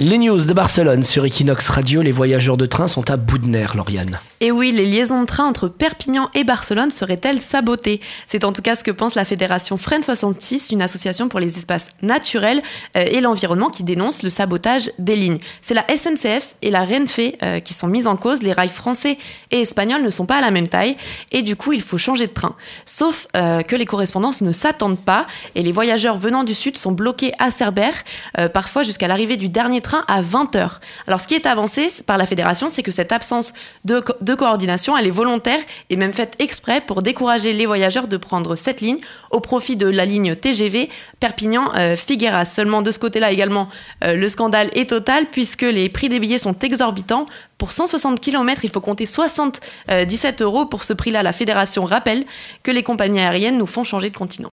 Les news de Barcelone sur Equinox Radio, les voyageurs de train sont à bout de nerfs, Lauriane. Et oui, les liaisons de train entre Perpignan et Barcelone seraient-elles sabotées? C'est en tout cas ce que pense la fédération Fren 66, une association pour les espaces naturels euh, et l'environnement qui dénonce le sabotage des lignes. C'est la SNCF et la Renfe euh, qui sont mises en cause. Les rails français et espagnols ne sont pas à la même taille et du coup, il faut changer de train. Sauf euh, que les correspondances ne s'attendent pas et les voyageurs venant du sud sont bloqués à Cerbère, parfois jusqu'à l'arrivée du dernier train à 20h. Alors, ce qui est avancé par la fédération, c'est que cette absence de, coordination, elle est volontaire et même faite exprès pour décourager les voyageurs de prendre cette ligne au profit de la ligne TGV Perpignan-Figueras. Seulement, de ce côté-là également, euh, le scandale est total puisque les prix des billets sont exorbitants. Pour 160 km, il faut compter 77 euros. Pour ce prix-là, la fédération rappelle que les compagnies aériennes nous font changer de continent.